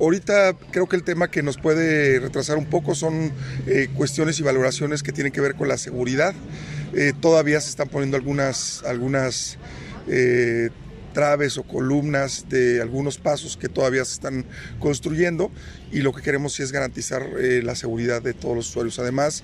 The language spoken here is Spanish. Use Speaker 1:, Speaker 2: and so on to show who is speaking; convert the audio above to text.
Speaker 1: Ahorita creo que el tema que nos puede retrasar un poco son eh, cuestiones y valoraciones que tienen que ver con la seguridad. Eh, todavía se están poniendo algunas, algunas eh, traves o columnas de algunos pasos que todavía se están construyendo y lo que queremos es garantizar la seguridad de todos los usuarios. Además,